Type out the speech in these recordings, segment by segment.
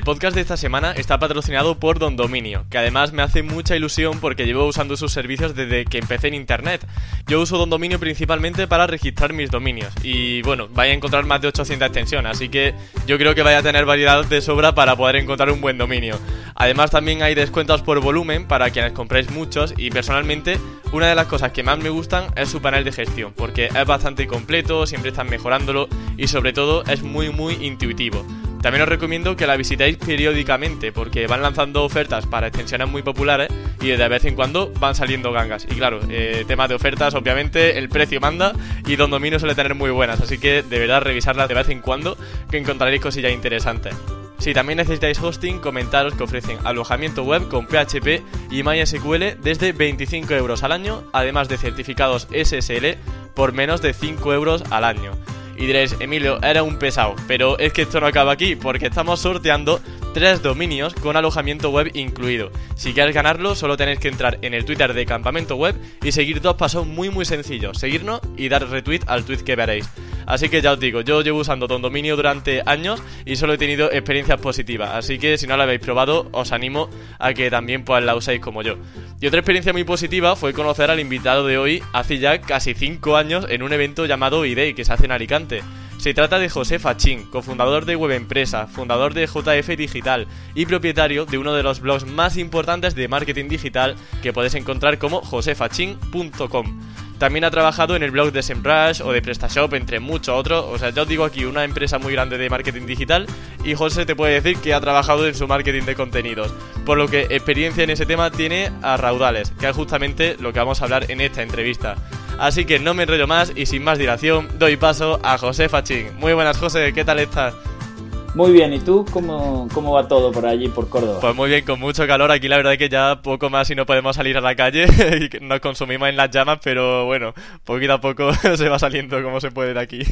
El podcast de esta semana está patrocinado por Don Dominio, que además me hace mucha ilusión porque llevo usando sus servicios desde que empecé en internet. Yo uso Don Dominio principalmente para registrar mis dominios y bueno, vais a encontrar más de 800 extensiones, así que yo creo que vaya a tener variedad de sobra para poder encontrar un buen dominio. Además también hay descuentos por volumen para quienes compréis muchos y personalmente una de las cosas que más me gustan es su panel de gestión, porque es bastante completo, siempre están mejorándolo y sobre todo es muy muy intuitivo. También os recomiendo que la visitéis periódicamente porque van lanzando ofertas para extensiones muy populares y de vez en cuando van saliendo gangas. Y claro, eh, tema de ofertas, obviamente, el precio manda y Don Dominio suele tener muy buenas, así que de verdad revisarlas de vez en cuando que encontraréis cosillas interesantes. Si también necesitáis hosting, comentaros que ofrecen alojamiento web con PHP y MySQL desde 25 euros al año, además de certificados SSL por menos de 5 euros al año. Y diréis, Emilio, era un pesado, pero es que esto no acaba aquí, porque estamos sorteando tres dominios con alojamiento web incluido. Si quieres ganarlo, solo tenéis que entrar en el Twitter de Campamento Web y seguir dos pasos muy muy sencillos, seguirnos y dar retweet al tweet que veréis. Así que ya os digo, yo llevo usando Don Dominio durante años y solo he tenido experiencias positivas, así que si no la habéis probado, os animo a que también pues la uséis como yo. Y otra experiencia muy positiva fue conocer al invitado de hoy hace ya casi 5 años en un evento llamado IDEI que se hace en Alicante. Se trata de José Fachín, cofundador de Web Empresa, fundador de JF Digital y propietario de uno de los blogs más importantes de marketing digital que puedes encontrar como josefachín.com. También ha trabajado en el blog de SEMrush o de PrestaShop, entre muchos otros. O sea, ya os digo aquí, una empresa muy grande de marketing digital. Y José te puede decir que ha trabajado en su marketing de contenidos. Por lo que experiencia en ese tema tiene a raudales, que es justamente lo que vamos a hablar en esta entrevista. Así que no me enrollo más y sin más dilación, doy paso a José Fachín. Muy buenas, José, ¿qué tal estás? Muy bien, ¿y tú cómo, cómo va todo por allí, por Córdoba? Pues muy bien, con mucho calor. Aquí la verdad es que ya poco más y no podemos salir a la calle y nos consumimos en las llamas, pero bueno, poquito a poco se va saliendo como se puede de aquí.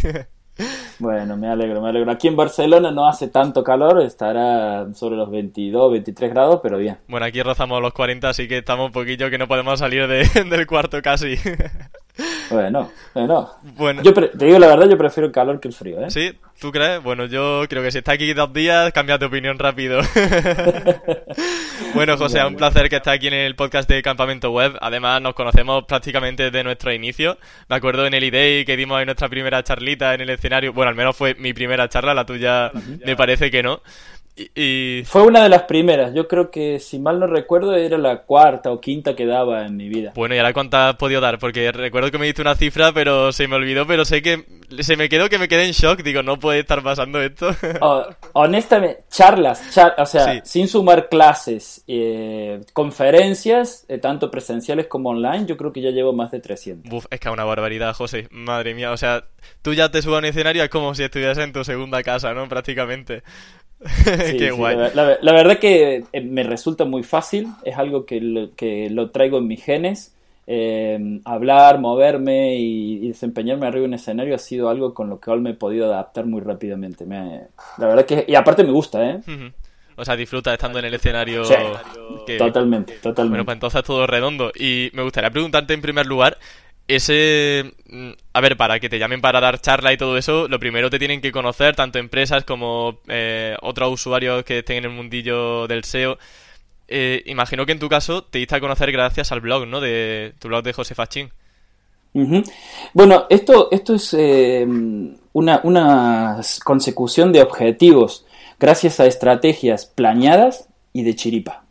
Bueno, me alegro, me alegro. Aquí en Barcelona no hace tanto calor, estará sobre los 22, 23 grados, pero bien. Bueno, aquí rozamos los 40, así que estamos un poquillo que no podemos salir de, del cuarto casi. Bueno, bueno. Yo te digo la verdad, yo prefiero el calor que el frío, ¿eh? Sí, ¿tú crees? Bueno, yo creo que si está aquí dos días, cambia de opinión rápido. bueno, José, un placer que estés aquí en el podcast de Campamento Web. Además, nos conocemos prácticamente desde nuestro inicio. Me acuerdo en el IDEI que dimos en nuestra primera charlita en el escenario. Bueno, al menos fue mi primera charla, la tuya me parece que no. Y, Fue una de las primeras. Yo creo que, si mal no recuerdo, era la cuarta o quinta que daba en mi vida. Bueno, ¿y ahora cuántas has podido dar? Porque recuerdo que me diste una cifra, pero se me olvidó, pero sé que se me quedó que me quedé en shock. Digo, no puede estar pasando esto. Oh, honestamente, charlas, o sea, sin sumar clases, eh, conferencias, eh, tanto presenciales como online, yo creo que ya llevo más de 300. Uf, es que es una barbaridad, José. Madre mía, o sea, tú ya te subes a un escenario, es como si estuvieras en tu segunda casa, ¿no? Prácticamente. Qué guay. La, verdad que eh, me resulta muy fácil, es algo que lo, que lo traigo en mis genes. Eh, hablar, moverme y, desempeñarme arriba en un escenario ha sido algo con lo que me he podido adaptar muy rápidamente. la verdad que, y aparte me gusta, ¿eh? O sea, disfruta estando en el escenario. Totalmente, totalmente. Bueno, pues entonces todo redondo. Y me gustaría preguntarte en primer lugar, ese... Mm, a ver, para que te llamen para dar charla y todo eso, lo primero te tienen que conocer tanto empresas como eh, otros usuarios que estén en el mundillo del SEO. Eh, imagino que en tu caso te diste a conocer gracias al blog, ¿no? De tu blog de José Fachín. Bueno, esto, esto es eh, una, una consecución de objetivos gracias a estrategias planeadas y de chiripa.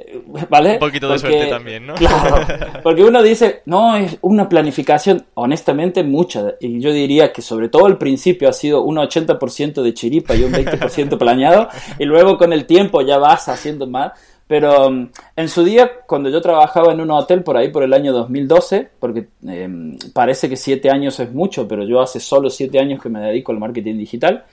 ¿Vale? Un poquito de suerte también, ¿no? Claro, porque uno dice, no, es una planificación, honestamente, mucha. Y yo diría que sobre todo al principio ha sido un 80% de chiripa y un 20% planeado, y luego con el tiempo ya vas haciendo más. Pero mm, en su día, cuando yo trabajaba en un hotel por ahí por el año 2012, porque em, parece que siete años es mucho, pero yo hace solo siete años que me dedico al marketing digital,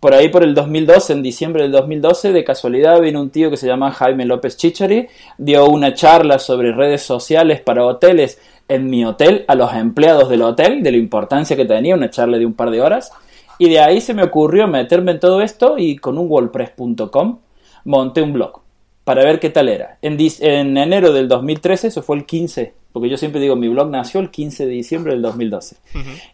por ahí por el 2012, en diciembre del 2012, de casualidad vino un tío que se llama Jaime López Chichari, dio una charla sobre redes sociales para hoteles en mi hotel a los empleados del hotel de la importancia que tenía, una charla de un par de horas. Y de ahí se me ocurrió meterme en todo esto y con un wordpress.com monté un blog para ver qué tal era. En, en, enero del 2013, eso fue el 15, porque yo siempre digo, mi blog nació el 15 de diciembre del 2012.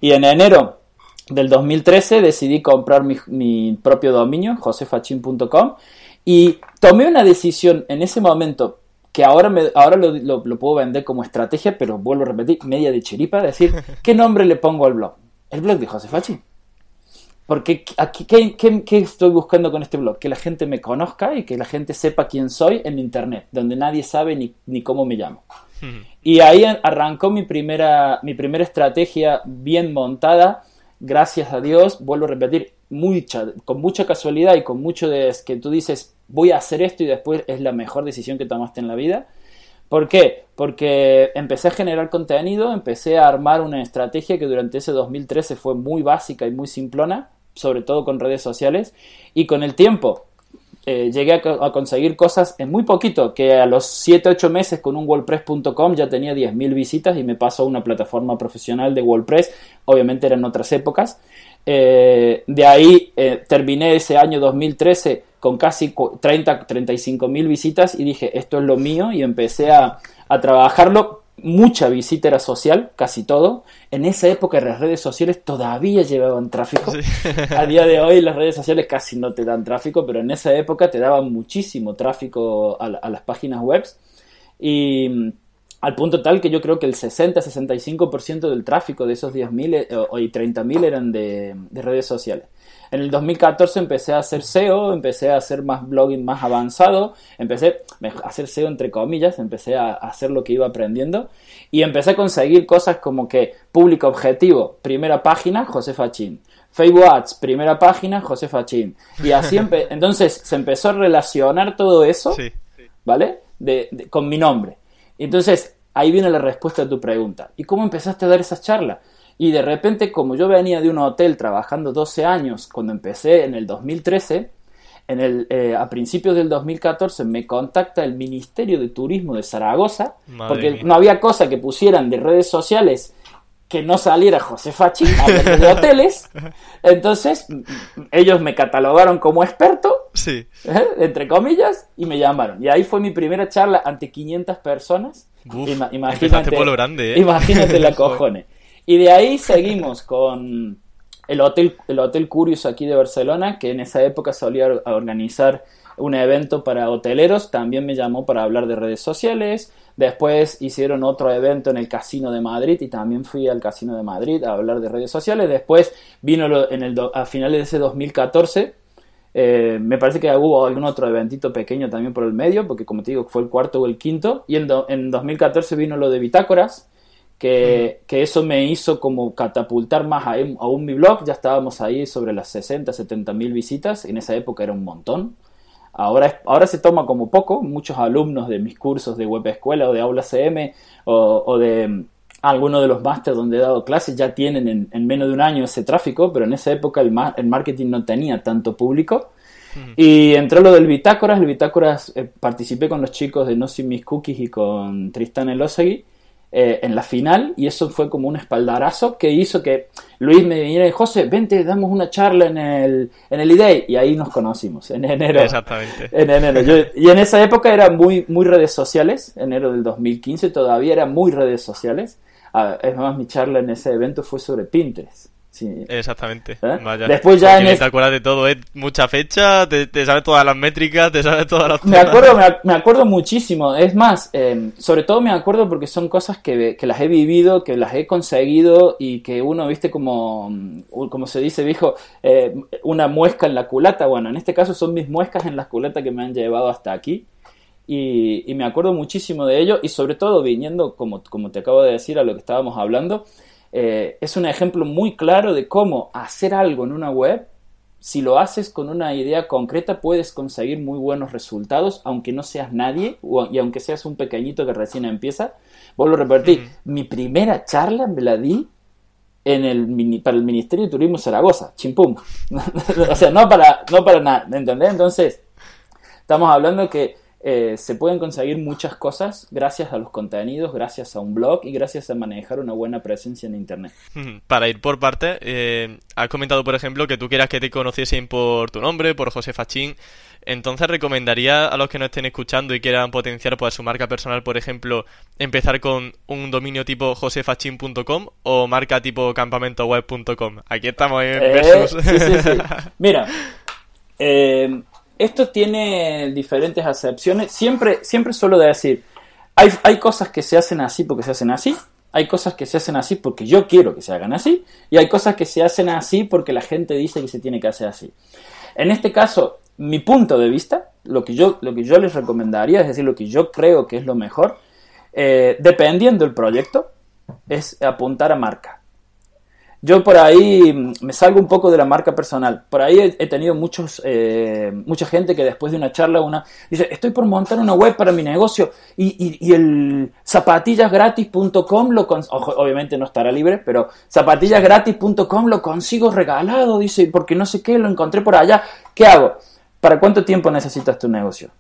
Y en enero del 2013 decidí comprar mi, mi propio dominio, josefachin.com, y tomé una decisión en ese momento que ahora, me, ahora lo, lo, puedo vender como estrategia, pero vuelvo a repetir, media de chiripa, decir, ¿qué nombre le pongo al blog? El blog de José Fachi. Porque aquí, ¿qué, qué, estoy buscando con este blog? Que la gente me conozca y que la gente sepa quién soy en Internet, donde nadie sabe ni, ni cómo me llamo. Y ahí arrancó mi primera, mi primera estrategia bien montada, gracias a Dios, vuelvo a repetir, con mucha casualidad y con mucho de que tú dices, voy a hacer esto y después es la mejor decisión que tomaste en la vida. ¿Por qué? Porque empecé a generar contenido, empecé a armar una estrategia que durante ese 2013 fue muy básica y muy simplona, sobre todo con redes sociales, y con el tiempo eh, llegué a, conseguir cosas en muy poquito, que a los 7-8 meses con un WordPress.com ya tenía 10.000 visitas y me pasó a una plataforma profesional de WordPress, obviamente eran otras épocas. Eh, de ahí eh, terminé ese año 2013 con casi 30, 35 mil visitas y dije, esto es lo mío y empecé a, a trabajarlo. Mucha visita era social, casi todo. En esa época las redes sociales todavía llevaban tráfico. A día de hoy las redes sociales casi no te dan tráfico, pero en esa época te daban muchísimo tráfico a, a las páginas web. Y mm, al punto tal que yo creo que el 60-65% del tráfico de esos 10.000 eh, y 30.000 eran de, de redes sociales. En el 2014 empecé a hacer SEO, empecé a hacer más blogging más avanzado, empecé a hacer SEO entre comillas, empecé a hacer lo que iba aprendiendo y empecé a conseguir cosas como que público objetivo, primera página, José Fachín. Facebook Ads, primera página, José Fachín. Y así entonces se empezó a relacionar todo eso, ¿vale? con mi nombre. Entonces, ahí viene la respuesta a tu pregunta. ¿Y cómo empezaste a dar esas charlas? Y de repente, como yo venía de un hotel trabajando 12 años, cuando empecé en el 2013, en el, eh, a principios del 2014 me contacta el Ministerio de Turismo de Zaragoza, porque no había cosa que pusieran de redes sociales que no saliera José Fachi de hoteles. Entonces, ellos me catalogaron como experto, sí. ¿eh? entre comillas, y me llamaron. Y ahí fue mi primera charla ante 500 personas. imagínate, por lo grande, ¿eh? imagínate la cojones. Y de ahí seguimos con el Hotel, el Hotel Curious aquí de Barcelona, que en esa época solía organizar un evento para hoteleros, también me llamó para hablar de redes sociales. Después hicieron otro evento en el Casino de Madrid y también fui al Casino de Madrid a hablar de redes sociales. Después vino en el a finales de ese 2014. Eh, me parece que hubo algún otro eventito pequeño también por el medio, porque como te digo, fue el cuarto o el quinto. Y en, en 2014 vino lo de Bitácoras, que, eso me hizo como catapultar más a, aún mi blog. Ya estábamos ahí sobre las 60, 70 mil visitas. En esa época era un montón. Ahora, ahora se toma como poco. Muchos alumnos de mis cursos de web escuela o de aula CM o, de mm, algunos de los másteres donde he dado clases ya tienen en, menos de un año ese tráfico, pero en esa época el, el marketing no tenía tanto público. Y entró lo del Bitácoras. El Bitácoras eh, participé con los chicos de No Sin Mis Cookies y con Tristan Elosegui eh, en la final y eso fue como un espaldarazo que hizo que Luis me viniera y José, vente, damos una charla en el, en el IDEI y ahí nos conocimos en enero. Exactamente. En enero. y en esa época eran muy, muy redes sociales, enero del 2015 todavía eran muy redes sociales. Ah, es más, mi charla en ese evento fue sobre Pinterest. Exactamente. ¿Eh? Después ya en te acuerdas de todo, es mucha fecha, te, sabes todas las métricas, te sabes todas las... Me acuerdo, me, acuerdo muchísimo. Es más, em, sobre todo me acuerdo porque son cosas que, las he vivido, que las he conseguido y que uno, viste, como, mm, como se dice, viejo, eh, una muesca en la culata. Bueno, en este caso son mis muescas en la culata que me han llevado hasta aquí. Y, y me acuerdo muchísimo de ello y sobre todo viniendo, como, como te acabo de decir, a lo que estábamos hablando, eh, es un ejemplo muy claro de cómo hacer algo en una web, si lo haces con una idea concreta, puedes conseguir muy buenos resultados, aunque no seas nadie y aunque seas un pequeñito que recién empieza. Vuelvo a repetir, mi primera charla me la di en el, para el Ministerio de Turismo Zaragoza, chimpum. o sea, no para, no para nada, ¿me entendés? Entonces, estamos hablando que eh, se pueden conseguir muchas cosas gracias a los contenidos, gracias a un blog y gracias a manejar una buena presencia en Internet. Para ir por parte, eh, has comentado, por ejemplo, que tú quieras que te conociesen por tu nombre, por José Fachín. Entonces, ¿recomendaría a los que no estén escuchando y quieran potenciar pues, su marca personal, por ejemplo, empezar con un dominio tipo josefachín.com o marca tipo campamentoweb.com? Aquí estamos en eh, sí, sí, sí. Mira, eh, esto tiene diferentes acepciones. Siempre, siempre suelo decir, hay, hay cosas que se hacen así porque se hacen así, hay cosas que se hacen así porque yo quiero que se hagan así, y hay cosas que se hacen así porque la gente dice que se tiene que hacer así. En este caso, mi punto de vista, lo que yo, lo que yo les recomendaría, es decir, lo que yo creo que es lo mejor, eh, dependiendo del proyecto, es apuntar a marca. Yo por ahí me salgo un poco de la marca personal. Por ahí he, tenido muchos, eh, mucha gente que después de una charla una dice, estoy por montar una web para mi negocio y, y, el zapatillasgratis.com lo obviamente no estará libre, pero zapatillasgratis.com lo consigo regalado, dice, porque no sé qué, lo encontré por allá. ¿Qué hago? ¿Para cuánto tiempo necesitas tu negocio?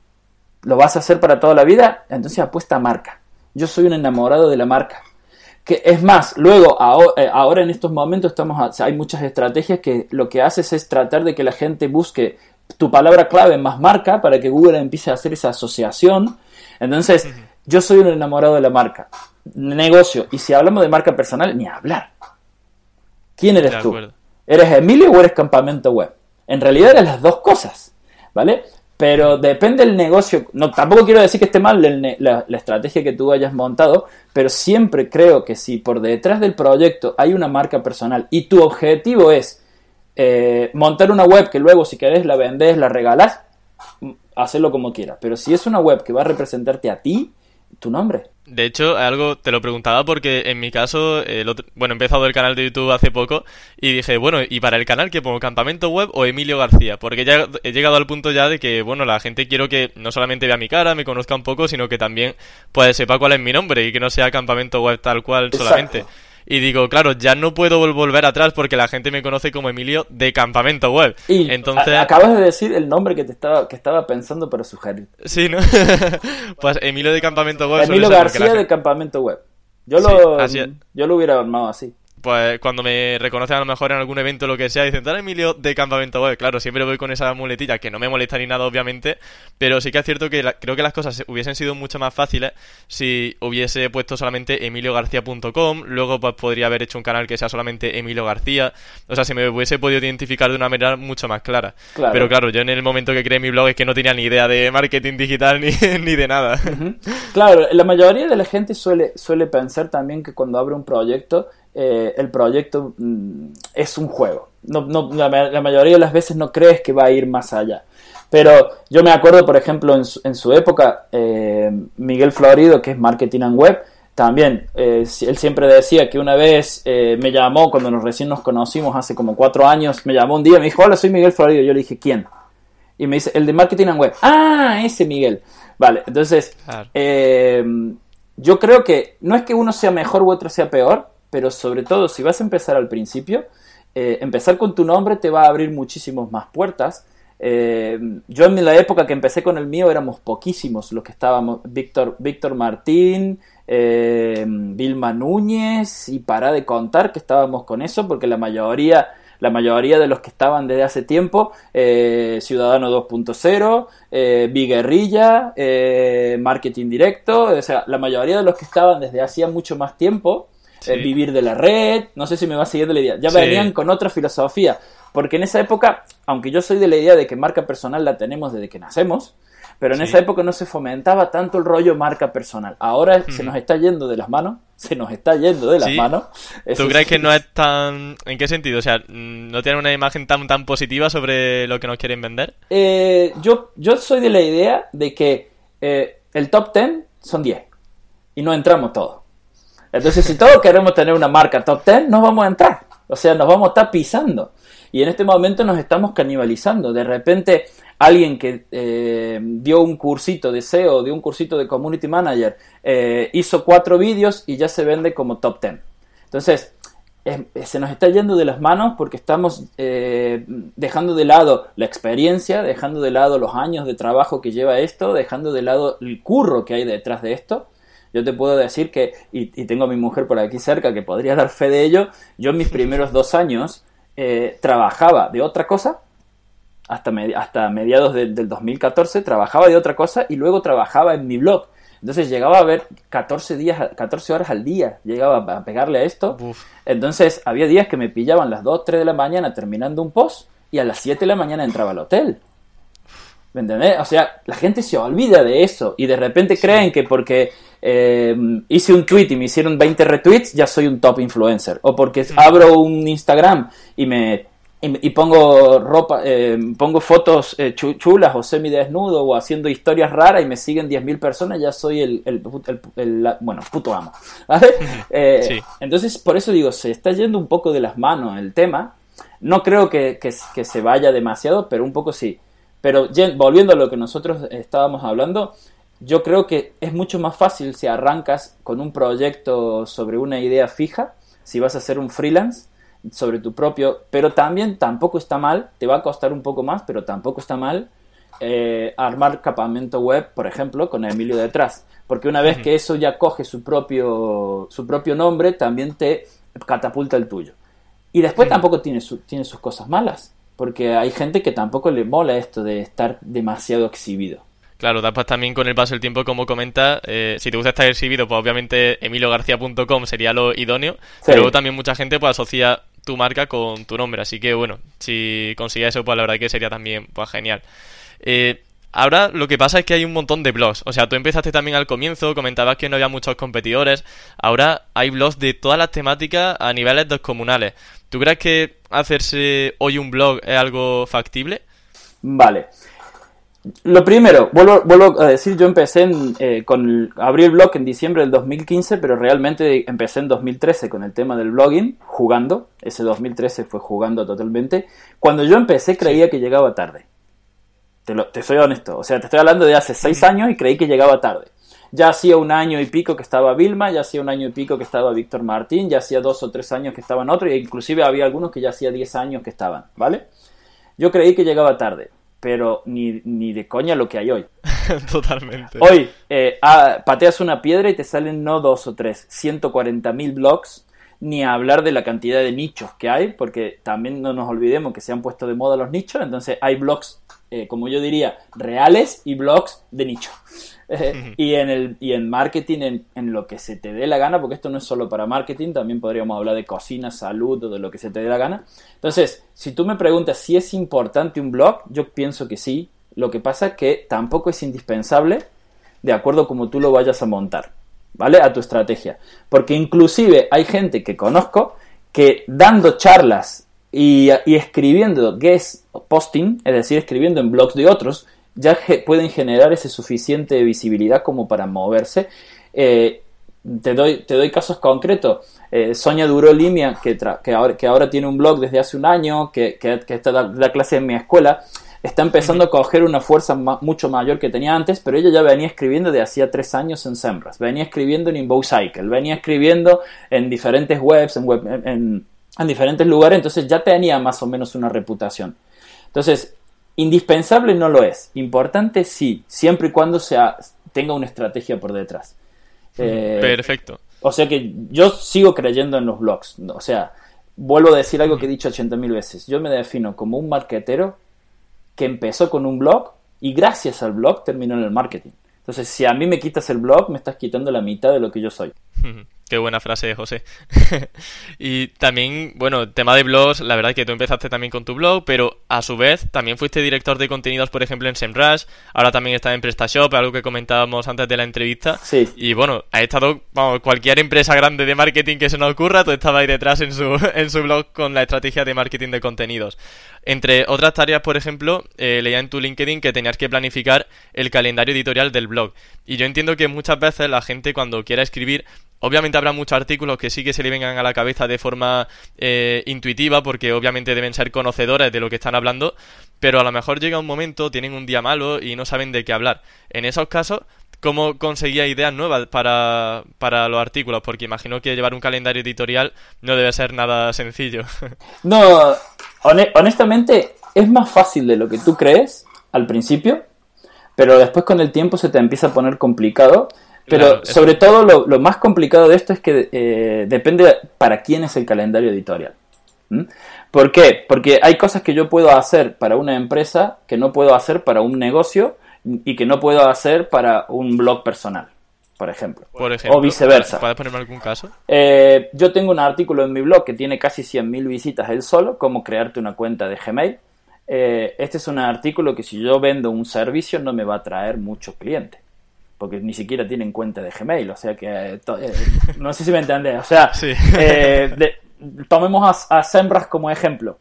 ¿Lo vas a hacer para toda la vida? Entonces apuesta a marca. Yo soy un enamorado de la marca que es más, luego, eh, ahora en estos momentos estamos, hay muchas estrategias que lo que haces es tratar de que la gente busque tu palabra clave más marca para que Google empiece a hacer esa asociación. Entonces, yo soy un enamorado de la marca. Negocio. Y si hablamos de marca personal, ni hablar. ¿Quién eres tú? ¿Eres Emilio o eres campamento web? En realidad eres las dos cosas. ¿Vale? Pero depende del negocio. No, tampoco quiero decir que esté mal la, estrategia que tú hayas montado, pero siempre creo que si por detrás del proyecto hay una marca personal y tu objetivo es eh, montar una web que luego si querés la vendés, la regalás, hacerlo como quieras. Pero si es una web que va a representarte a ti, tu nombre. De hecho, algo te lo preguntaba porque en mi caso, bueno, he empezado el canal de YouTube hace poco y dije, bueno, ¿y para el canal que pongo Campamento Web o Emilio García? Porque ya he llegado al punto ya de que, bueno, la gente quiero que no solamente vea mi cara, me conozca un poco, sino que también pues sepa cuál es mi nombre y que no sea Campamento Web tal cual solamente. Y digo, claro, ya no puedo volver atrás porque la gente me conoce como Emilio de Campamento Web. Y Entonces... acabas de decir el nombre que te estaba, que estaba pensando para sugerir. Sí, ¿no? pues Emilio de Campamento Web. Emilio García de Campamento Web. Yo, lo, yo lo hubiera armado así pues cuando me reconocen a lo mejor en algún evento o lo que sea, dicen, tal Emilio de Campamento Web. Claro, siempre voy con esa muletilla que no me molesta ni nada, obviamente, pero sí que es cierto que creo que las cosas hubiesen sido mucho más fáciles si hubiese puesto solamente emiliogarcía.com, luego pues podría haber hecho un canal que sea solamente Emilio García, o sea, si me hubiese podido identificar de una manera mucho más clara. Pero claro, yo en el momento que creé mi blog es que no tenía ni idea de marketing digital ni, ni de nada. Claro, la mayoría de la gente suele, suele pensar también que cuando abre un proyecto eh, el proyecto mm, es un juego. No, no, la, mayoría de las veces no crees que va a ir más allá. Pero yo me acuerdo, por ejemplo, en su, época, eh, Miguel Florido, que es Marketing and Web, también, eh, él siempre decía que una vez me llamó, cuando nos recién nos conocimos hace como cuatro años, me llamó un día y me dijo, hola, soy Miguel Florido. Yo le dije, ¿quién? Y me dice, el de Marketing and Web. Ah, ese Miguel. Vale, entonces, yo creo que no es que uno sea mejor u otro sea peor, pero sobre todo si vas a empezar al principio, eh, empezar con tu nombre te va a abrir muchísimas más puertas. Eh, yo en la época que empecé con el mío éramos poquísimos los que estábamos, Víctor, Víctor Martín, eh, Vilma Núñez y para de contar que estábamos con eso porque la mayoría la mayoría de los que estaban desde hace tiempo, Ciudadano 2.0, eh, Guerrilla, Marketing Directo, o sea, la mayoría de los que estaban desde hacía mucho más tiempo vivir de la red, no sé si me va siguiendo la idea, ya venían con otra filosofía, porque en esa época, aunque yo soy de la idea de que marca personal la tenemos desde que nacemos, pero en esa época no se fomentaba tanto el rollo marca personal. Ahora se nos está yendo de las manos, se nos está yendo de las manos. ¿Tú crees que no es tan... ¿En qué sentido? O sea, ¿no tiene una imagen tan, tan positiva sobre lo que nos quieren vender? Eh, yo, yo soy de la idea de que eh, el top 10 son 10 y no entramos todos. Entonces, si todos queremos tener una marca top 10, no vamos a entrar. O sea, nos vamos a estar pisando. Y en este momento nos estamos canibalizando. De repente, alguien que eh, dio un cursito de SEO, dio un cursito de Community Manager, eh, hizo cuatro vídeos y ya se vende como top 10. Entonces, se nos está yendo de las manos porque estamos eh, dejando de lado la experiencia, dejando de lado los años de trabajo que lleva esto, dejando de lado el curro que hay detrás de esto. Yo te puedo decir que, y, tengo a mi mujer por aquí cerca que podría dar fe de ello, yo en mis primeros dos años eh, trabajaba de otra cosa, hasta, hasta mediados del 2014 trabajaba de otra cosa y luego trabajaba en mi blog entonces llegaba a ver 14 días, 14 horas al día, llegaba a pegarle a esto. Entonces había días que me pillaban las 2, 3 de la mañana terminando un post y a las 7 de la mañana entraba al hotel. ¿Me entendés? O sea, la gente se olvida de eso y de repente creen que porque eh, hice un tweet y me hicieron 20 retweets ya soy un top influencer. O porque abro un Instagram y me y, pongo ropa, eh, pongo fotos eh, chulas o semidesnudo o haciendo historias raras y me siguen 10.000 personas, ya soy el, el, bueno, puto amo. Eh, entonces, por eso digo, se está yendo un poco de las manos el tema. No creo que, que, se vaya demasiado, pero un poco sí. Pero volviendo a lo que nosotros estábamos hablando, yo creo que es mucho más fácil si arrancas con un proyecto sobre una idea fija, si vas a hacer un freelance, sobre tu propio, pero también tampoco está mal, te va a costar un poco más, pero tampoco está mal eh, armar campamento web, por ejemplo, con Emilio detrás, porque una vez que eso ya coge su propio, su propio nombre, también te catapulta el tuyo. Y después tampoco tiene, tiene sus cosas malas, porque hay gente que tampoco le mola esto de estar demasiado exhibido. Claro, después también con el paso del tiempo, como comenta, eh, si te gusta estar exhibido, pues obviamente emiliogarcía.com sería lo idóneo, pero luego también mucha gente pues asocia tu marca con tu nombre. Así que bueno, si consigues eso, pues la verdad que sería también pues, genial. Eh, ahora lo que pasa es que hay un montón de blogs. O sea, tú empezaste también al comienzo, comentabas que no había muchos competidores. Ahora hay blogs de todas las temáticas a niveles descomunales. ¿Tú crees que hacerse hoy un blog es algo factible? Vale. Lo primero, vuelvo, vuelvo, a decir, yo empecé en, eh, con abrí el blog en diciembre del 2015, pero realmente empecé en 2013 con el tema del blogging, jugando. Ese 2013 fue jugando totalmente. Cuando yo empecé creía que llegaba tarde. Te, lo, te soy honesto. O sea, te estoy hablando de hace seis años y creí que llegaba tarde. Ya hacía un año y pico que estaba Vilma, ya hacía un año y pico que estaba Víctor Martín, ya hacía dos o tres años que estaban otros, e inclusive había algunos que ya hacía diez años que estaban, ¿vale? Yo creí que llegaba tarde pero ni, ni de coña lo que hay hoy. Totalmente. Hoy eh, ah, pateas una piedra y te salen no dos o tres, 140 mil blogs, ni a hablar de la cantidad de nichos que hay, porque también no nos olvidemos que se han puesto de moda los nichos, entonces hay blogs, eh, como yo diría, reales y blogs de nicho. y, en el, y en marketing, en, lo que se te dé la gana, porque esto no es solo para marketing, también podríamos hablar de cocina, salud o de lo que se te dé la gana. Entonces, si tú me preguntas si es importante un blog, yo pienso que sí. Lo que pasa es que tampoco es indispensable de acuerdo como tú lo vayas a montar, ¿vale? A tu estrategia. Porque inclusive hay gente que conozco que dando charlas y, y escribiendo guest posting, es decir, escribiendo en blogs de otros, ya pueden generar esa suficiente visibilidad como para moverse. Eh, te, doy, te doy casos concretos. Eh, Sonia Duro Limia, que, que, ahora, que ahora tiene un blog desde hace un año, que, que, está la, clase en mi escuela, está empezando a coger una fuerza mucho mayor que tenía antes, pero ella ya venía escribiendo de hacía tres años en Semras, venía escribiendo en Inbox Cycle, venía escribiendo en diferentes webs, en, web, en, en diferentes lugares, entonces ya tenía más o menos una reputación. Entonces, Indispensable no lo es. Importante sí, siempre y cuando sea, tenga una estrategia por detrás. Eh, Perfecto. O sea que yo sigo creyendo en los blogs. O sea, vuelvo a decir algo que he dicho 80.000 veces. Yo me defino como un marketero que empezó con un blog y gracias al blog terminó en el marketing. Entonces, si a mí me quitas el blog, me estás quitando la mitad de lo que yo soy. Qué buena frase, José. y también, bueno, tema de blogs, la verdad que tú empezaste también con tu blog, pero a su vez también fuiste director de contenidos, por ejemplo, en SEMrush, ahora también estás en PrestaShop, algo que comentábamos antes de la entrevista. Sí. Y bueno, ha estado, vamos, cualquier empresa grande de marketing que se nos ocurra, tú estabas ahí detrás en su, en su blog con la estrategia de marketing de contenidos. Entre otras tareas, por ejemplo, eh, leía en tu LinkedIn que tenías que planificar el calendario editorial del blog. Y yo entiendo que muchas veces la gente cuando quiera escribir obviamente habrá muchos artículos que sí que se le vengan a la cabeza de forma eh, intuitiva, porque obviamente deben ser conocedores de lo que están hablando, pero a lo mejor llega un momento, tienen un día malo y no saben de qué hablar. En esos casos, ¿cómo conseguía ideas nuevas para, para los artículos? Porque imagino que llevar un calendario editorial no debe ser nada sencillo. no, honestamente, es más fácil de lo que tú crees al principio, pero después con el tiempo se te empieza a poner complicado pero sobre todo lo, más complicado de esto es que eh, depende para quién es el calendario editorial. ¿Por qué? Porque hay cosas que yo puedo hacer para una empresa que no puedo hacer para un negocio y que no puedo hacer para un blog personal, por ejemplo. o viceversa. ¿Puedes ponerme algún caso? Eh, yo tengo un artículo en mi blog que tiene casi 100.000 visitas él solo, cómo crearte una cuenta de Gmail. Eh, este es un artículo que si yo vendo un servicio no me va a traer muchos clientes porque ni siquiera tienen cuenta de Gmail, o sea que, eh, eh, no sé si me entendés, o sea, eh, tomemos a, Sembras como ejemplo.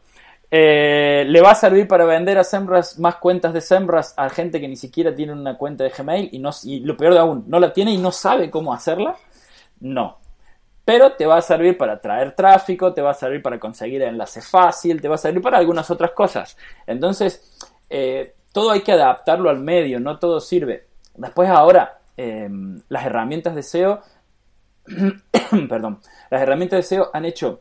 le va a servir para vender a Sembras más cuentas de Sembras a gente que ni siquiera tiene una cuenta de Gmail y, no, y lo peor de aún, no la tiene y no sabe cómo hacerla. No. Pero te va a servir para traer tráfico, te va a servir para conseguir enlace fácil, te va a servir para algunas otras cosas. Entonces, todo hay que adaptarlo al medio, no todo sirve. Después ahora, em, las herramientas de SEO, perdón, las herramientas de SEO han hecho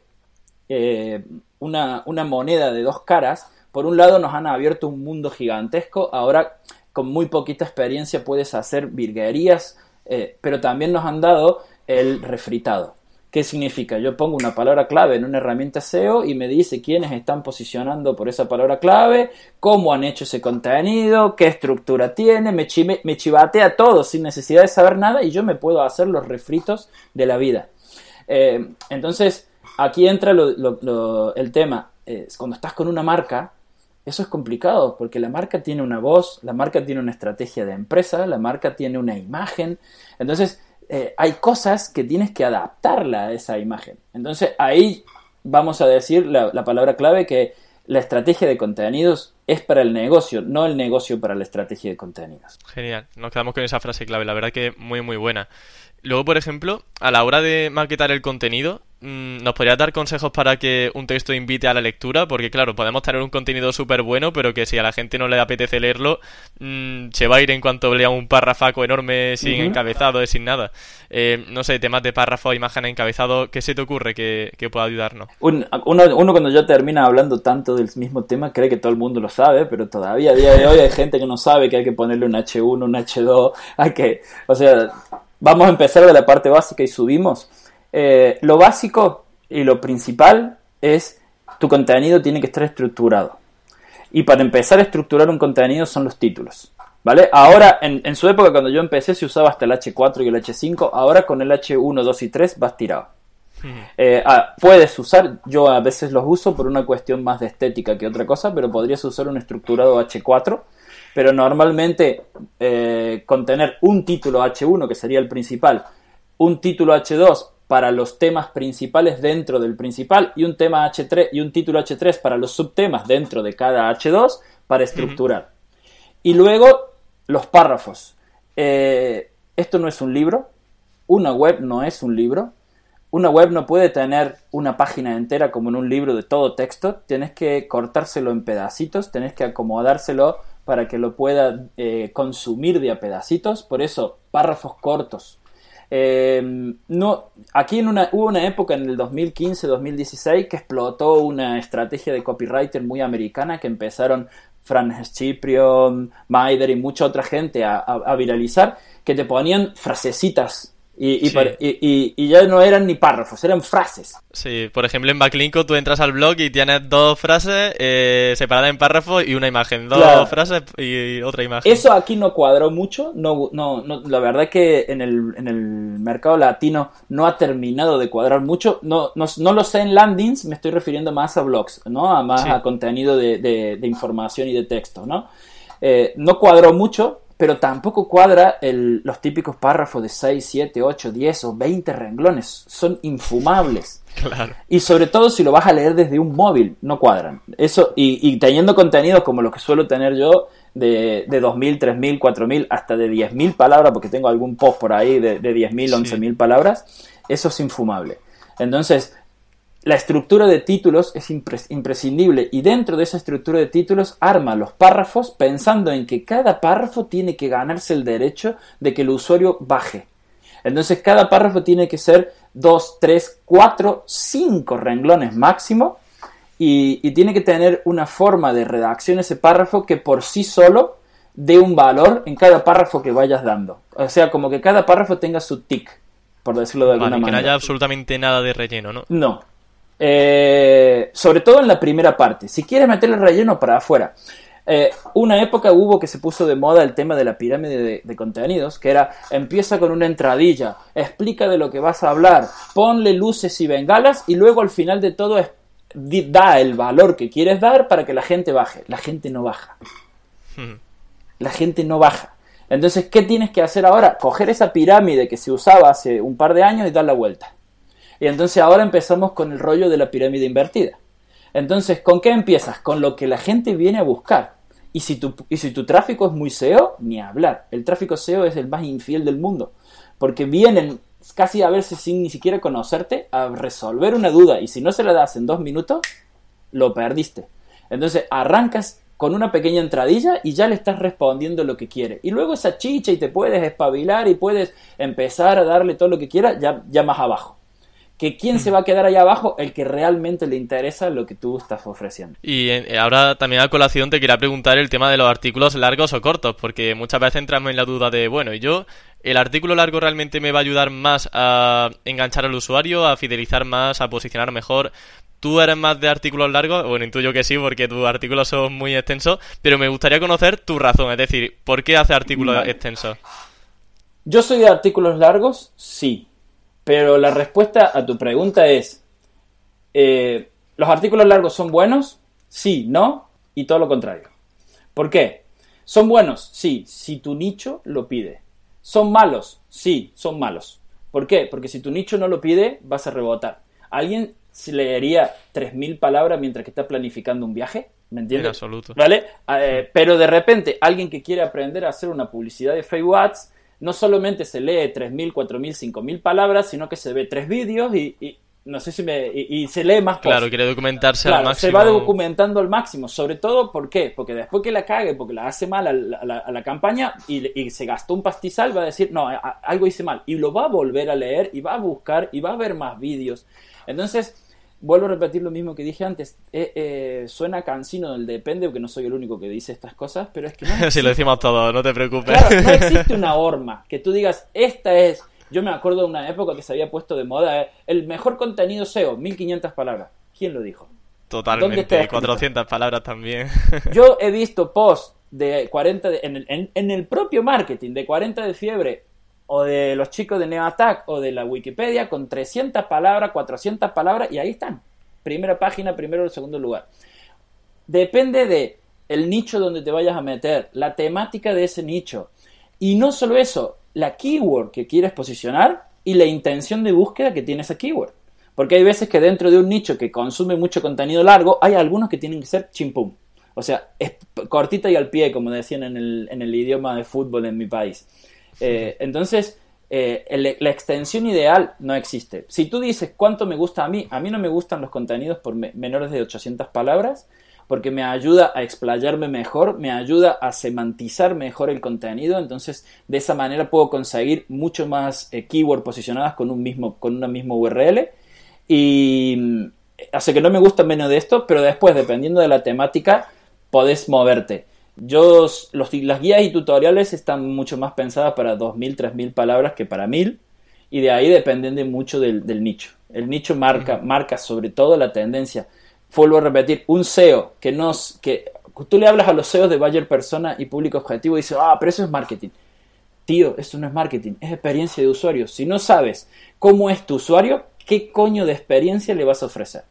eh, una, moneda de dos caras. Por un lado nos han abierto un mundo gigantesco, ahora con muy poquita experiencia puedes hacer virguerías, eh, pero también nos han dado el refritado. ¿Qué significa? Yo pongo una palabra clave en una herramienta SEO y me dice quiénes están posicionando por esa palabra clave, cómo han hecho ese contenido, qué estructura tiene, me, me chivatea todo sin necesidad de saber nada y yo me puedo hacer los refritos de la vida. Eh, entonces, aquí entra el tema. cuando estás con una marca, eso es complicado porque la marca tiene una voz, la marca tiene una estrategia de empresa, la marca tiene una imagen. Entonces, eh, hay cosas que tienes que adaptarla a esa imagen. Entonces ahí vamos a decir la, palabra clave que la estrategia de contenidos es para el negocio, no el negocio para la estrategia de contenidos. Genial, nos quedamos con esa frase clave, la verdad que muy muy buena. Luego, por ejemplo, a la hora de maquetar el contenido, ¿nos podrías dar consejos para que un texto invite a la lectura? Porque, claro, podemos tener un contenido súper bueno, pero que si a la gente no le apetece leerlo, mm, se va a ir en cuanto lea un párrafaco enorme sin encabezado, sin nada. Eh, no sé, temas de párrafo, imagen encabezado, ¿qué se te ocurre que, pueda ayudarnos? uno, uno, cuando ya termina hablando tanto del mismo tema cree que todo el mundo lo sabe, pero todavía a día de hoy hay gente que no sabe que hay que ponerle un H1, un H2, hay que, o sea Vamos a empezar de la parte básica y subimos. Eh, lo básico y lo principal es tu contenido tiene que estar estructurado. Y para empezar a estructurar un contenido son los títulos. ¿Vale? Ahora, en, su época cuando yo empecé se usaba hasta el H4 y el H5, ahora con el H1, 2 y 3 vas tirado. Eh, ah, puedes usar, yo a veces los uso por una cuestión más de estética que otra cosa, pero podrías usar un estructurado H4 pero normalmente eh, contener un título H1, que sería el principal, un título H2 para los temas principales dentro del principal y un tema H3 y un título H3 para los subtemas dentro de cada H2 para estructurar. Y luego los párrafos. Eh, esto no es un libro, una web no es un libro, una web no puede tener una página entera como en un libro de todo texto, tienes que cortárselo en pedacitos, tienes que acomodárselo para que lo pueda eh, consumir de a pedacitos, por eso párrafos cortos. Eh, no, aquí en una, hubo una época en el 2015-2016 que explotó una estrategia de copywriter muy americana que empezaron Franz Ciprion, Maider y mucha otra gente a, a viralizar, que te ponían frasecitas y, y, ya no eran ni párrafos, eran frases. Sí, por ejemplo en Backlinko tú entras al blog y tienes dos frases eh, separadas en párrafos y una imagen, dos frases y otra imagen. Eso aquí no cuadró mucho, no, no, no, la verdad es que en el, en el mercado latino no ha terminado de cuadrar mucho, no, no, no lo sé en landings, me estoy refiriendo más a blogs, ¿no? A más a contenido de, de, información y de texto, ¿no? Eh, no cuadró mucho, pero tampoco cuadra los típicos párrafos de 6, 7, 8, 10 o 20 renglones. Son infumables. Claro. Y sobre todo si lo vas a leer desde un móvil, no cuadran. Eso, y, teniendo contenidos como los que suelo tener yo, de, de 2.000, 3.000, 4.000, hasta de 10.000 palabras, porque tengo algún post por ahí de, de 10.000, 11.000 palabras, eso es infumable. Entonces, la estructura de títulos es imprescindible y dentro de esa estructura de títulos arma los párrafos pensando en que cada párrafo tiene que ganarse el derecho de que el usuario baje. Entonces cada párrafo tiene que ser 2, 3, 4, 5 renglones máximo y, y, tiene que tener una forma de redacción ese párrafo que por sí solo dé un valor en cada párrafo que vayas dando. O sea, como que cada párrafo tenga su tick, por decirlo de alguna manera. Que no haya absolutamente nada de relleno, ¿no? No, eh, sobre todo en la primera parte. Si quieres meterle relleno para afuera. Eh, una época hubo que se puso de moda el tema de la pirámide de, contenidos, que era empieza con una entradilla, explica de lo que vas a hablar, ponle luces y bengalas y luego al final de todo da el valor que quieres dar para que la gente baje. La gente no baja. Hmm. La gente no baja. Entonces, ¿qué tienes que hacer ahora? Coger esa pirámide que se usaba hace un par de años y dar la vuelta. Y entonces ahora empezamos con el rollo de la pirámide invertida. Entonces, ¿con qué empiezas? Con lo que la gente viene a buscar. Y si tu, y si tu tráfico es muy SEO, ni hablar. El tráfico SEO es el más infiel del mundo. Porque vienen casi a veces sin ni siquiera conocerte a resolver una duda. Y si no se la das en dos minutos, lo perdiste. Entonces arrancas con una pequeña entradilla y ya le estás respondiendo lo que quiere. Y luego esa chicha y te puedes espabilar y puedes empezar a darle todo lo que quiera ya, ya más abajo que quién se va a quedar ahí abajo, el que realmente le interesa lo que tú estás ofreciendo. Y eh, ahora también a colación te quería preguntar el tema de los artículos largos o cortos, porque muchas veces entramos en la duda de, bueno, ¿y yo el artículo largo realmente me va a ayudar más a enganchar al usuario, a fidelizar más, a posicionar mejor? ¿Tú eres más de artículos largos? Bueno, intuyo que sí, porque tus artículos son muy extensos, pero me gustaría conocer tu razón, es decir, ¿por qué hace artículos extensos? Yo soy de artículos largos, sí, pero la respuesta a tu pregunta es, eh, ¿los artículos largos son buenos? Sí, no, y todo lo contrario. ¿Por qué? ¿Son buenos? Sí, si tu nicho lo pide. ¿Son malos? Sí, son malos. ¿Por qué? Porque si tu nicho no lo pide, vas a rebotar. ¿Alguien se leería 3.000 palabras mientras que está planificando un viaje? ¿Me entiendes? En absoluto. ¿Vale? Eh, pero de repente, alguien que quiere aprender a hacer una publicidad de Facebook Ads no solamente se lee 3.000, 4.000, 5.000 palabras, sino que se ve tres vídeos y, no sé si me, y, se lee más Claro, quiere documentarse al máximo. Se va documentando al máximo, sobre todo, ¿por qué? Porque después que la cague, porque la hace mal a la, campaña y, se gastó un pastizal, va a decir, no, algo hice mal. Y lo va a volver a leer y va a buscar y va a ver más vídeos. Entonces, vuelvo a repetir lo mismo que dije antes. Eh, eh, suena cansino del depende, porque no soy el único que dice estas cosas, pero es que no. si lo decimos todos, no te preocupes. Claro, no existe una horma que tú digas, esta es. Yo me acuerdo de una época que se había puesto de moda eh, el mejor contenido SEO, 1500 palabras. ¿Quién lo dijo? Totalmente, 400 palabras también. Yo he visto posts de 40 en, en el propio marketing de 40 de fiebre o de los chicos de NeoAttack o de la Wikipedia con 300 palabras, 400 palabras y ahí están. Primera página, primero o segundo lugar. Depende de el nicho donde te vayas a meter, la temática de ese nicho. Y no solo eso, la keyword que quieres posicionar y la intención de búsqueda que tiene esa keyword. Porque hay veces que dentro de un nicho que consume mucho contenido largo, hay algunos que tienen que ser chimpum. O sea, es cortita y al pie, como decían en el, en el idioma de fútbol en mi país. Eh, entonces, eh, la extensión ideal no existe. Si tú dices cuánto me gusta a mí, a mí no me gustan los contenidos por menores de 800 palabras porque me ayuda a explayarme mejor, me ayuda a semantizar mejor el contenido, entonces de esa manera puedo conseguir mucho más eh, keywords posicionadas con un mismo con una misma URL y mm, hace que no me gusta menos de esto, pero después dependiendo de la temática podés moverte. Yo, los, las guías y tutoriales están mucho más pensadas para 2.000, 3.000 palabras que para 1.000 y de ahí dependen de mucho del, nicho. El nicho marca, marca sobre todo la tendencia. Vuelvo a repetir, un SEO que nos, que tú le hablas a los SEOs de Bayer Persona y público objetivo y dices, ah, pero eso es marketing. Tío, eso no es marketing, es experiencia de usuario. Si no sabes cómo es tu usuario, ¿qué coño de experiencia le vas a ofrecer?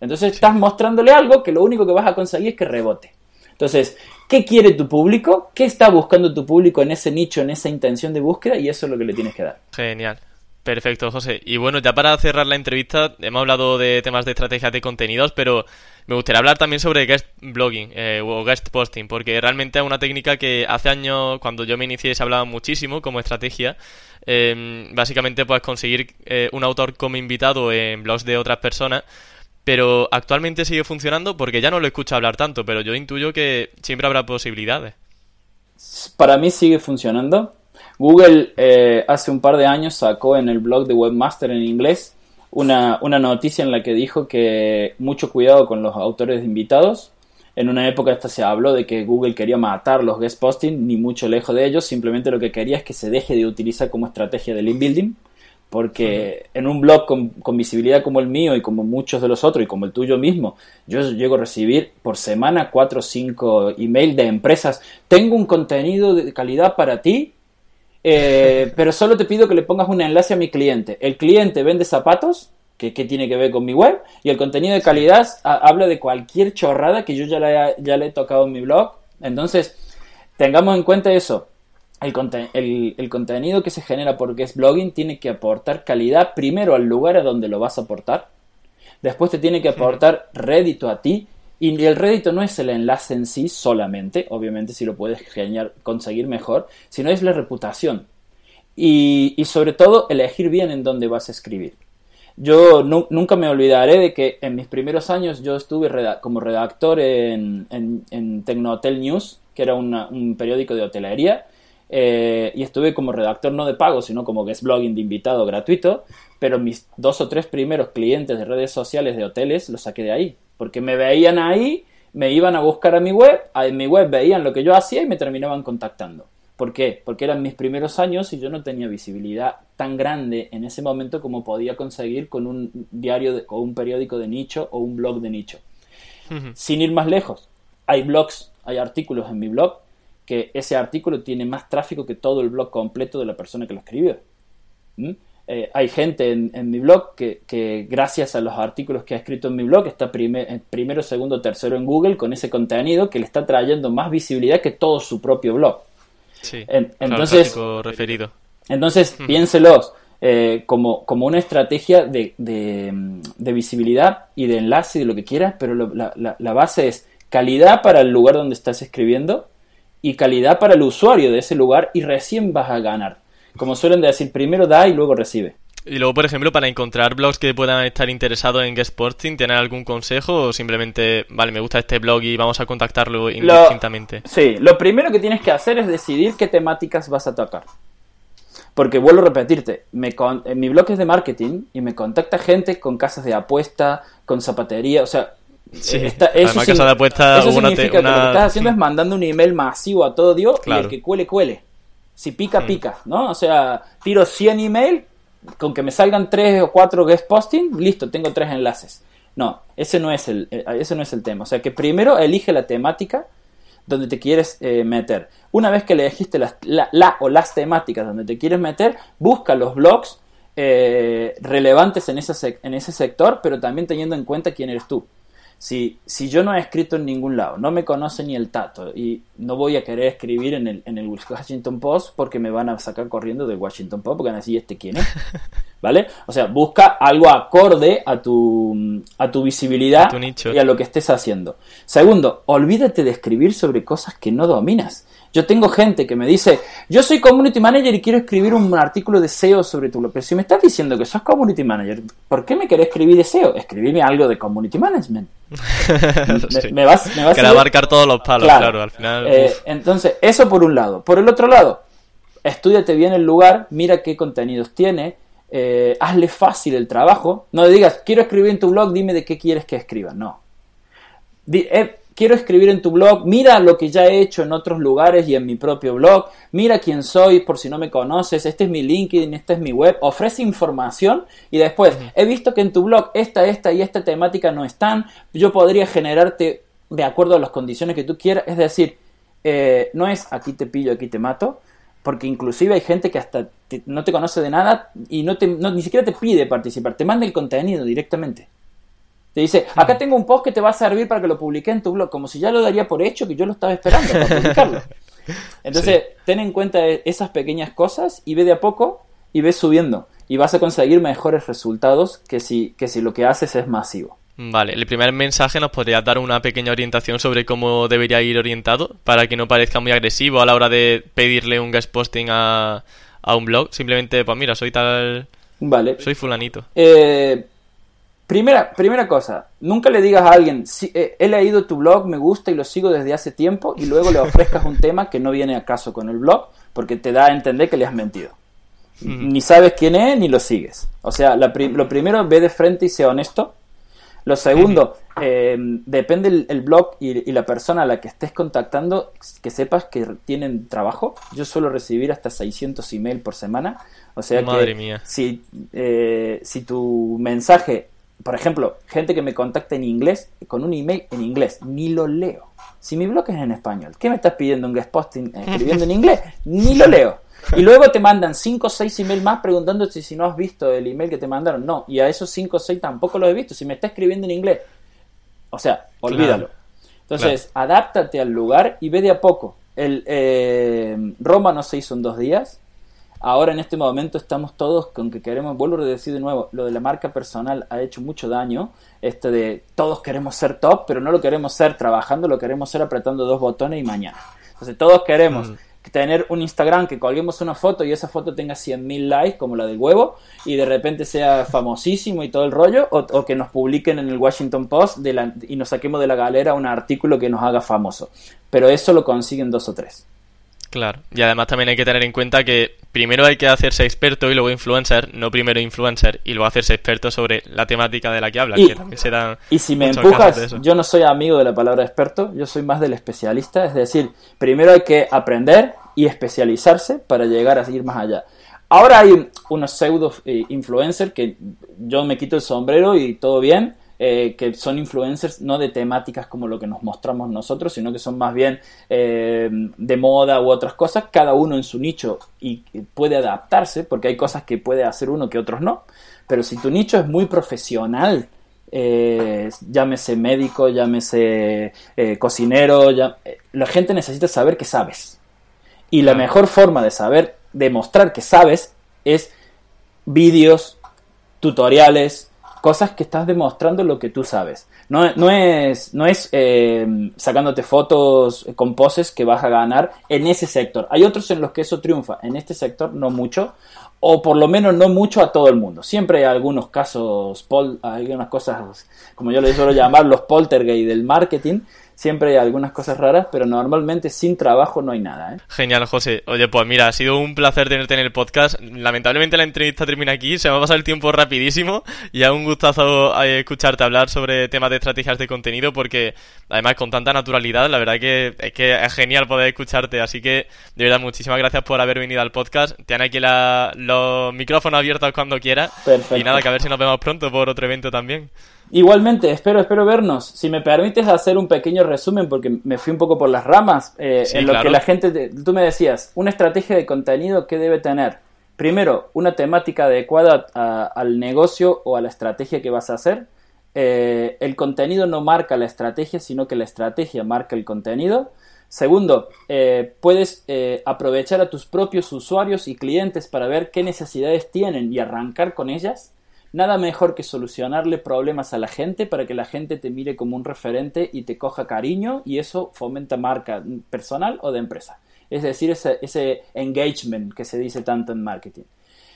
Entonces estás mostrándole algo que lo único que vas a conseguir es que rebote. Entonces, ¿qué quiere tu público? ¿Qué está buscando tu público en ese nicho, en esa intención de búsqueda? Y eso es lo que le tienes que dar. Genial. Perfecto, José. Y bueno, ya para cerrar la entrevista, hemos hablado de temas de estrategias de contenidos, pero Me gustaría hablar también sobre guest blogging eh, o guest posting, porque realmente es una técnica que hace años, cuando yo me inicié, se hablaba muchísimo como estrategia. Em, básicamente, pues conseguir eh, un autor como invitado en blogs de otras personas. Pero actualmente sigue funcionando porque ya no lo escucho hablar tanto, pero yo intuyo que siempre habrá posibilidades. Para mí sigue funcionando. Google eh, hace un par de años sacó en el blog de Webmaster en inglés una, una noticia en la que dijo que mucho cuidado con los autores invitados. En una época hasta se habló de que Google quería matar los guest posting, ni mucho lejos de ellos, simplemente lo que quería es que se deje de utilizar como estrategia de link building, porque en un blog con, con, visibilidad como el mío y como muchos de los otros y como el tuyo mismo, yo llego a recibir por semana 4 o 5 emails de empresas, tengo un contenido de calidad para ti, eh, pero solo te pido que le pongas un enlace a mi cliente. El cliente vende zapatos, que, tiene que ver con mi web, y el contenido de calidad habla de cualquier chorrada que yo ya le, ya le he tocado en mi blog. Entonces, tengamos en cuenta eso. El, el, contenido que se genera por guest blogging tiene que aportar calidad primero al lugar a donde lo vas a aportar. Después te tiene que aportar rédito a ti y el rédito no es el enlace en sí solamente, obviamente si lo puedes conseguir mejor, sino es la reputación. Y, sobre todo elegir bien en dónde vas a escribir. Yo nunca me olvidaré de que en mis primeros años yo estuve como redactor en, en, en Tecnohotel News, que era un periódico de hotelería, eh, y estuve como redactor no de pago, sino como guest blogging de invitado gratuito, pero mis dos o tres primeros clientes de redes sociales de hoteles los saqué de ahí, porque me veían ahí, me iban a buscar a mi web, en mi web veían lo que yo hacía y me terminaban contactando. ¿Por qué? Porque eran mis primeros años y yo no tenía visibilidad tan grande en ese momento como podía conseguir con un diario o un periódico de nicho o un blog de nicho. Sin ir más lejos, hay blogs, hay artículos en mi blog que ese artículo tiene más tráfico que todo el blog completo de la persona que lo escribió. ¿Mm? Eh, hay gente en, mi blog que, gracias a los artículos que ha escrito en mi blog está primero, segundo, tercero en Google con ese contenido que le está trayendo más visibilidad que todo su propio blog. Sí, entonces, referido. Entonces, piénselos eh, como, como, una estrategia de, de, visibilidad y de enlace y de lo que quieras, pero la, la base es calidad para el lugar donde estás escribiendo y calidad para el usuario de ese lugar y recién vas a ganar. Como suelen decir, primero da y luego recibe. Y luego, por ejemplo, para encontrar blogs que puedan estar interesados en guest posting, ¿tener algún consejo o simplemente, vale, me gusta este blog y vamos a contactarlo indistintamente? sí, lo primero que tienes que hacer es decidir qué temáticas vas a tocar. Porque vuelvo a repetirte, me en mi blog es de marketing y me contacta gente con casas de apuesta, con zapatería, o sea, Sí, eso, Además, casa de apuesta, eso significa que lo que estás haciendo es mandando un email masivo a todo Dios y el que cuele, cuele. Si pica, mm. pica, ¿no? O sea, tiro 100 email, con que me salgan 3 o 4 guest posting, listo, tengo 3 enlaces. No, ese no es el, eh, ese no es el tema. O sea, que primero elige la temática donde te quieres eh, meter. Una vez que elegiste la, la, o las temáticas donde te quieres meter, busca los blogs eh, relevantes en ese, en ese sector, pero también teniendo en cuenta quién eres tú. Si, si yo no he escrito en ningún lado, no me conoce ni el tato y no voy a querer escribir en el, en el Washington Post porque me van a sacar corriendo del Washington Post porque van a decir, ¿este quién es? ¿Vale? O sea, busca algo acorde a tu, a tu visibilidad y a lo que estés haciendo. Segundo, olvídate de escribir sobre cosas que no dominas. Yo tengo gente que me dice, yo soy community manager y quiero escribir un artículo de SEO sobre tu blog. Pero si me estás diciendo que sos community manager, ¿por qué me querés escribir de SEO? Escribime algo de community management. me, vas, me vas a abarcar todos los palos, claro, al final. Eh, entonces, eso por un lado. Por el otro lado, estudiate bien el lugar, mira qué contenidos tiene, eh, hazle fácil el trabajo. No le digas, quiero escribir en tu blog, dime de qué quieres que escriba. No. Eh, quiero escribir en tu blog, mira lo que ya he hecho en otros lugares y en mi propio blog, mira quién soy por si no me conoces, este es mi LinkedIn, esta es mi web, ofrece información y después, he visto que en tu blog esta, esta y esta temática no están, yo podría generarte de acuerdo a las condiciones que tú quieras, es decir, eh, no es aquí te pillo, aquí te mato, porque inclusive hay gente que hasta no te conoce de nada y no te, ni siquiera te pide participar, te manda el contenido directamente. Te dice, acá tengo un post que te va a servir para que lo publique en tu blog, como si ya lo daría por hecho que yo lo estaba esperando para publicarlo. Entonces, ten en cuenta e-, esas pequeñas cosas y ve de a poco y ve subiendo. Y vas a conseguir mejores resultados que si, que si lo que haces es masivo. Vale, el primer mensaje nos podría dar una pequeña orientación sobre cómo debería ir orientado para que no parezca muy agresivo a la hora de pedirle un guest posting a, a un blog. Simplemente, pues mira, soy tal... Vale. Soy fulanito. Eh, primera, primera cosa, nunca le digas a alguien, "Sí, eh, he leído tu blog, me gusta y lo sigo desde hace tiempo, y luego le ofrezcas un tema que no viene a caso con el blog, porque te da a entender que le has mentido. Ni sabes quién es, ni lo sigues. O sea, la lo primero, ve de frente y sea honesto. Lo segundo, eh, depende el, el blog y, y la persona a la que estés contactando, que sepas que tienen trabajo. Yo suelo recibir hasta 600 email por semana. O sea Madre que mía. si, eh, si tu mensaje, por ejemplo, gente que me contacta en inglés, con un email en inglés, ni lo leo. Si mi blog es en español, ¿qué me estás pidiendo un guest posting escribiendo en inglés? Ni lo leo. Y luego te mandan 5 o 6 emails más preguntándote si no has visto el email que te mandaron. No, y a esos 5 o 6 tampoco los he visto. Si me está escribiendo en inglés, o sea, olvídalo. Entonces, adáptate al lugar y ve de a poco. El, eh, Roma no se hizo en dos días. Ahora en este momento estamos todos con que queremos, vuelvo a decir de nuevo, lo de la marca personal ha hecho mucho daño. Este de todos queremos ser top, pero no lo queremos ser trabajando, lo queremos ser apretando dos botones y mañana. Entonces todos queremos Mm. tener un Instagram que colguemos una foto y esa foto tenga 100.000 likes como la del huevo y de repente sea famosísimo y todo el rollo o, o que nos publiquen en el Washington Post de la- y nos saquemos de la galera un artículo que nos haga famoso. Pero eso lo consiguen dos o tres. Claro. Y además también hay que tener en cuenta que primero hay que hacerse experto y luego influencer, no primero influencer y luego hacerse experto sobre la temática de la que habla, Y- que también se dan Y si me empujas, yo no soy amigo de la palabra experto, yo soy más del especialista, es decir, primero hay que aprender y especializarse para llegar a ir más allá. Ahora hay unos pseudo eh, influencers que yo me quito el sombrero y todo bien, eh, que son influencers no de temáticas como lo que nos mostramos nosotros, sino que son más bien eh, de moda u otras cosas, cada uno en su nicho y puede adaptarse, porque hay cosas que puede hacer uno que otros no. Pero si tu nicho es muy profesional, eh, llámese médico, llámese eh, cocinero, ya- eh, la gente necesita saber que sabes. Y la mejor forma de saber, demostrar que sabes, es vídeos, tutoriales, cosas que estás demostrando lo que tú sabes. No, no es, no es eh, sacándote fotos con poses que vas a ganar en ese sector. Hay otros en los que eso triunfa. En este sector no mucho. O por lo menos no mucho a todo el mundo. Siempre hay algunos casos, hay algunas cosas, como yo les suelo llamar, los poltergeist del marketing. Siempre hay algunas cosas raras, pero normalmente sin trabajo no hay nada. ¿eh? Genial, José. Oye, pues mira, ha sido un placer tenerte en el podcast. Lamentablemente la entrevista termina aquí, se me va a pasar el tiempo rapidísimo y es un gustazo eh, escucharte hablar sobre temas de estrategias de contenido porque además con tanta naturalidad, la verdad que es que es genial poder escucharte, así que de verdad muchísimas gracias por haber venido al podcast. Tienes aquí la- los micrófonos abiertos cuando quieras Perfecto. y nada, que a ver si nos vemos pronto por otro evento también. Igualmente, espero, espero vernos. Si me permites hacer un pequeño resumen, porque me fui un poco por las ramas, eh, Sí, en lo claro. que la gente, te- tú me decías, una estrategia de contenido que debe tener. Primero, una temática adecuada a- al negocio o a la estrategia que vas a hacer. Eh, el contenido no marca la estrategia, sino que la estrategia marca el contenido. Segundo, eh, puedes eh, aprovechar a tus propios usuarios y clientes para ver qué necesidades tienen y arrancar con ellas. Nada mejor que solucionarle problemas a la gente para que la gente te mire como un referente y te coja cariño y eso fomenta marca personal o de empresa. Es decir, ese, engagement que se dice tanto en marketing.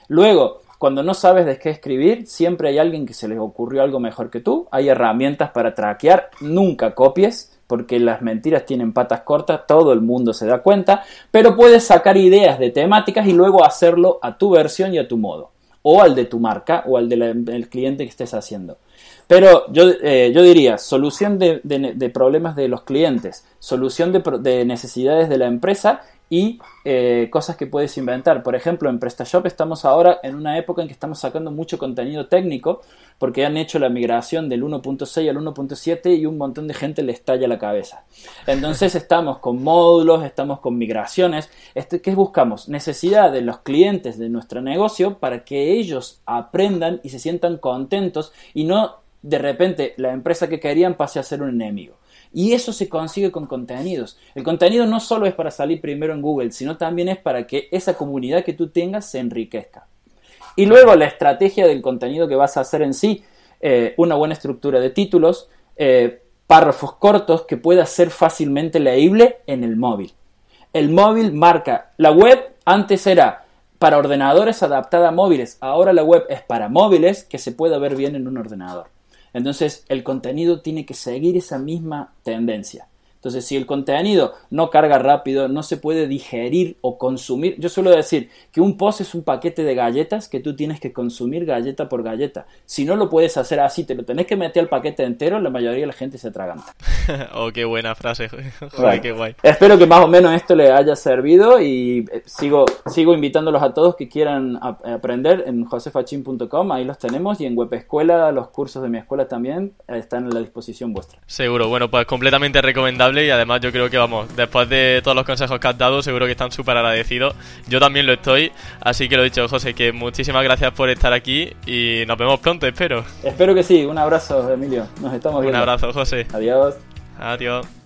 Luego, cuando no sabes de qué escribir, siempre hay alguien que se les ocurrió algo mejor que tú. Hay herramientas para traquear. Nunca copies, porque las mentiras tienen patas cortas, todo el mundo se da cuenta. Pero puedes sacar ideas de temáticas y luego hacerlo a tu versión y a tu modo. O al de tu marca o al del cliente que estés haciendo. Pero yo, eh, yo diría, solución de, de- problemas de los clientes, solución de, de necesidades de la empresa y eh, cosas que puedes inventar. Por ejemplo, en PrestaShop estamos ahora en una época en que estamos sacando mucho contenido técnico porque han hecho la migración del 1.6 al 1.7 y un montón de gente le estalla la cabeza. Entonces estamos con módulos, estamos con migraciones. Este, ¿Qué buscamos? Necesidad de los clientes de nuestro negocio para que ellos aprendan y se sientan contentos y no de repente la empresa que querían pase a ser un enemigo. Y eso se consigue con contenidos. El contenido no solo es para salir primero en Google, sino también es para que esa comunidad que tú tengas se enriquezca. Y luego la estrategia del contenido que vas a hacer en sí. eh, una buena estructura de títulos, eh, párrafos cortos que pueda ser fácilmente leíble en el móvil. El móvil marca, la web antes era para ordenadores adaptada a móviles, ahora la web es para móviles que se pueda ver bien en un ordenador. Entonces el contenido tiene que seguir esa misma tendencia. Entonces, si el contenido no carga rápido, no se puede digerir o consumir, yo suelo decir que un post es un paquete de galletas que tú tienes que consumir galleta por galleta. Si no lo puedes hacer así, te lo tenés que meter al paquete entero, la mayoría de la gente se atraganta. oh, qué buena frase, qué guay. Espero que más o menos esto le haya servido y eh, sigo, sigo invitándolos a todos que quieran aprender en josefachin.com, ahí los tenemos, y en Web Escuela, los cursos de mi escuela también están a la disposición vuestra. Seguro, bueno, pues completamente recomendable y además yo creo que vamos, después de todos los consejos que has dado, seguro que están súper agradecidos. Yo también lo estoy, así que lo he dicho, José, que muchísimas gracias por estar aquí y nos vemos pronto, espero. Espero que sí, un abrazo, Emilio. Nos estamos viendo. Un abrazo, José. Adiós. Adiós.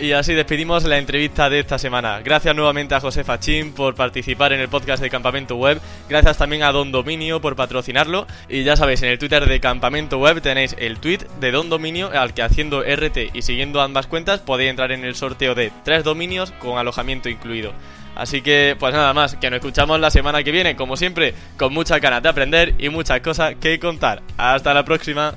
Y así despedimos la entrevista de esta semana. Gracias nuevamente a José Fachín por participar en el podcast de Campamento Web. Gracias también a Don Dominio por patrocinarlo. Y ya sabéis, en el Twitter de Campamento Web tenéis el tweet de Don Dominio al que haciendo RT y siguiendo ambas cuentas podéis entrar en el sorteo de tres dominios con alojamiento incluido. Así que, pues nada más, que nos escuchamos la semana que viene, como siempre, con muchas ganas de aprender y muchas cosas que contar. Hasta la próxima.